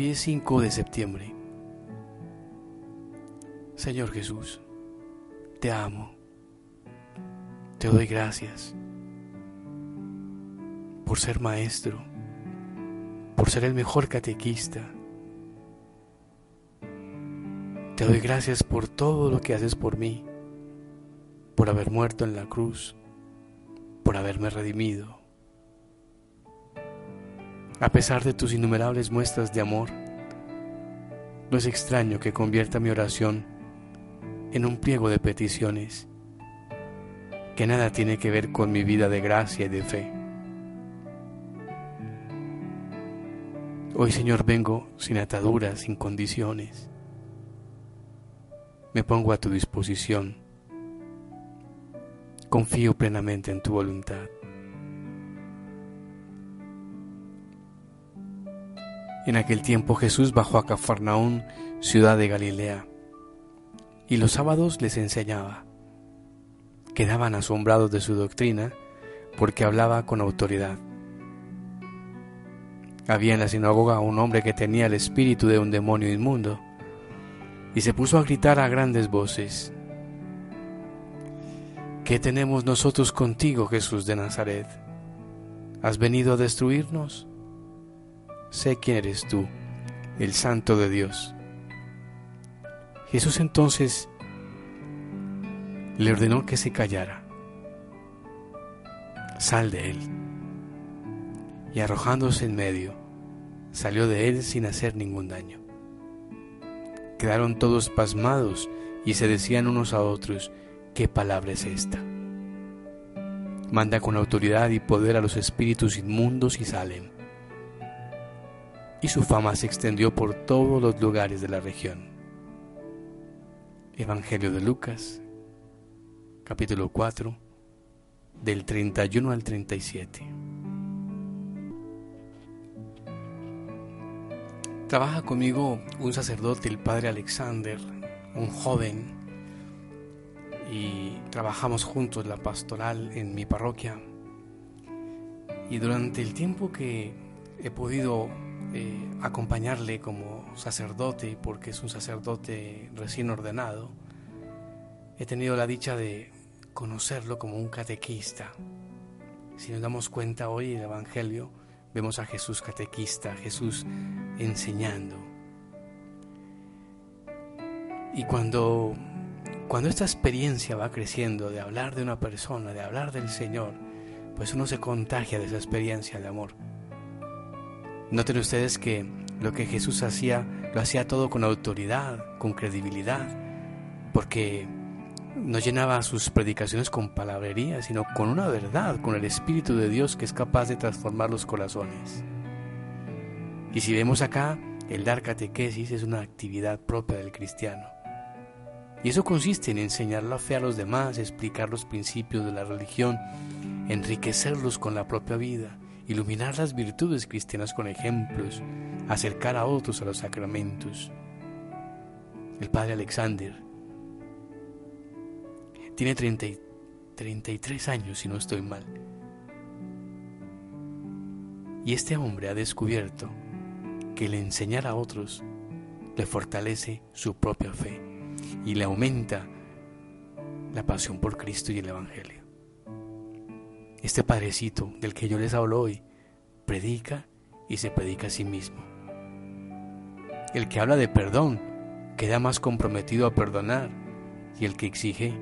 Hoy es 5 de septiembre. Señor Jesús, te amo. Te doy gracias por ser maestro, por ser el mejor catequista. Te doy gracias por todo lo que haces por mí, por haber muerto en la cruz, por haberme redimido. A pesar de tus innumerables muestras de amor, no es extraño que convierta mi oración en un pliego de peticiones que nada tiene que ver con mi vida de gracia y de fe. Hoy, Señor, vengo sin ataduras, sin condiciones. Me pongo a tu disposición. Confío plenamente en tu voluntad. En aquel tiempo Jesús bajó a Cafarnaún, ciudad de Galilea, y los sábados les enseñaba. Quedaban asombrados de su doctrina porque hablaba con autoridad. Había en la sinagoga un hombre que tenía el espíritu de un demonio inmundo y se puso a gritar a grandes voces. ¿Qué tenemos nosotros contigo, Jesús de Nazaret? ¿Has venido a destruirnos? Sé quién eres tú, el Santo de Dios. Jesús entonces le ordenó que se callara. Sal de él. Y arrojándose en medio, salió de él sin hacer ningún daño. Quedaron todos pasmados y se decían unos a otros, ¿qué palabra es esta? Manda con autoridad y poder a los espíritus inmundos y salen. Y su fama se extendió por todos los lugares de la región. Evangelio de Lucas, capítulo 4, del 31 al 37. Trabaja conmigo un sacerdote, el padre Alexander, un joven, y trabajamos juntos la pastoral en mi parroquia. Y durante el tiempo que he podido eh, acompañarle como sacerdote, porque es un sacerdote recién ordenado, he tenido la dicha de conocerlo como un catequista. Si nos damos cuenta hoy en el Evangelio, vemos a Jesús catequista, Jesús enseñando. Y cuando, cuando esta experiencia va creciendo de hablar de una persona, de hablar del Señor, pues uno se contagia de esa experiencia de amor. Noten ustedes que lo que Jesús hacía, lo hacía todo con autoridad, con credibilidad, porque no llenaba sus predicaciones con palabrería, sino con una verdad, con el Espíritu de Dios que es capaz de transformar los corazones. Y si vemos acá, el dar catequesis es una actividad propia del cristiano. Y eso consiste en enseñar la fe a los demás, explicar los principios de la religión, enriquecerlos con la propia vida, iluminar las virtudes cristianas con ejemplos, acercar a otros a los sacramentos. El padre Alexander tiene 30, 33 años, si no estoy mal. Y este hombre ha descubierto que el enseñar a otros le fortalece su propia fe y le aumenta la pasión por Cristo y el Evangelio. Este padrecito del que yo les hablo hoy predica y se predica a sí mismo. El que habla de perdón queda más comprometido a perdonar y el que exige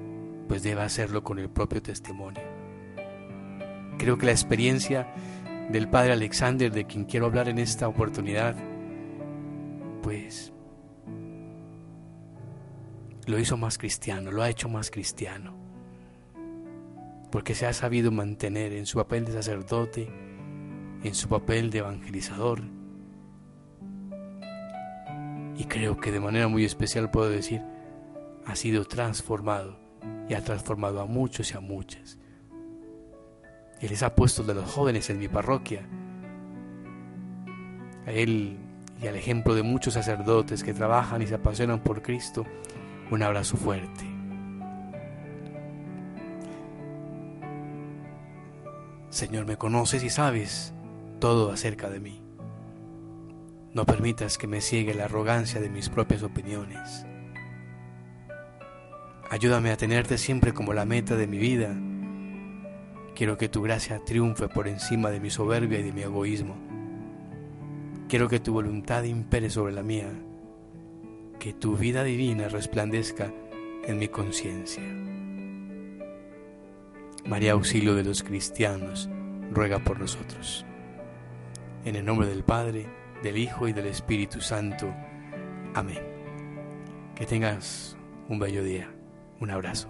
pues debe hacerlo con el propio testimonio. Creo que la experiencia del padre Alexander de quien quiero hablar en esta oportunidad pues lo hizo más cristiano, lo ha hecho más cristiano. Porque se ha sabido mantener en su papel de sacerdote, en su papel de evangelizador. Y creo que de manera muy especial puedo decir, ha sido transformado y ha transformado a muchos y a muchas. Él les ha puesto de los jóvenes en mi parroquia. A él y al ejemplo de muchos sacerdotes que trabajan y se apasionan por Cristo, un abrazo fuerte. Señor, me conoces y sabes todo acerca de mí. No permitas que me ciegue la arrogancia de mis propias opiniones. Ayúdame a tenerte siempre como la meta de mi vida. Quiero que tu gracia triunfe por encima de mi soberbia y de mi egoísmo. Quiero que tu voluntad impere sobre la mía, que tu vida divina resplandezca en mi conciencia. María Auxilio de los Cristianos, ruega por nosotros. En el nombre del Padre, del Hijo y del Espíritu Santo. Amén. Que tengas un bello día. Un abrazo.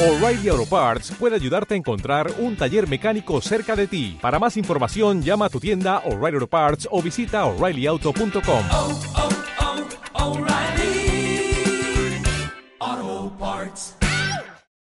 O'Reilly Auto Parts puede ayudarte a encontrar un taller mecánico cerca de ti. Para más información, llama a tu tienda O'Reilly Auto Parts o visita oreillyauto.com. oh, oh, O'Reilly Auto Parts.